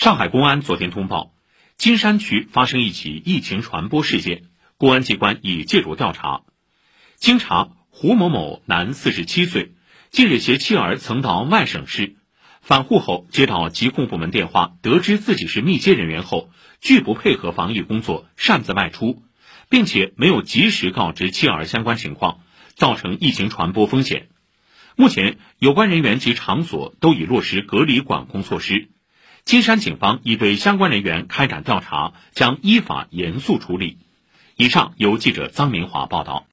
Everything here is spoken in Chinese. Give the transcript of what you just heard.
上海公安昨天通报，金山区发生一起疫情传播事件，公安机关已介入调查。经查，胡某某，男，四十七岁，近日携妻儿曾到外省市，返沪后接到疾控部门电话，得知自己是密接人员后，拒不配合防疫工作，擅自外出，并且没有及时告知妻儿相关情况，造成疫情传播风险。目前，有关人员及场所都已落实隔离管控措施。金山警方已对相关人员开展调查，将依法严肃处理。以上由记者臧明华报道。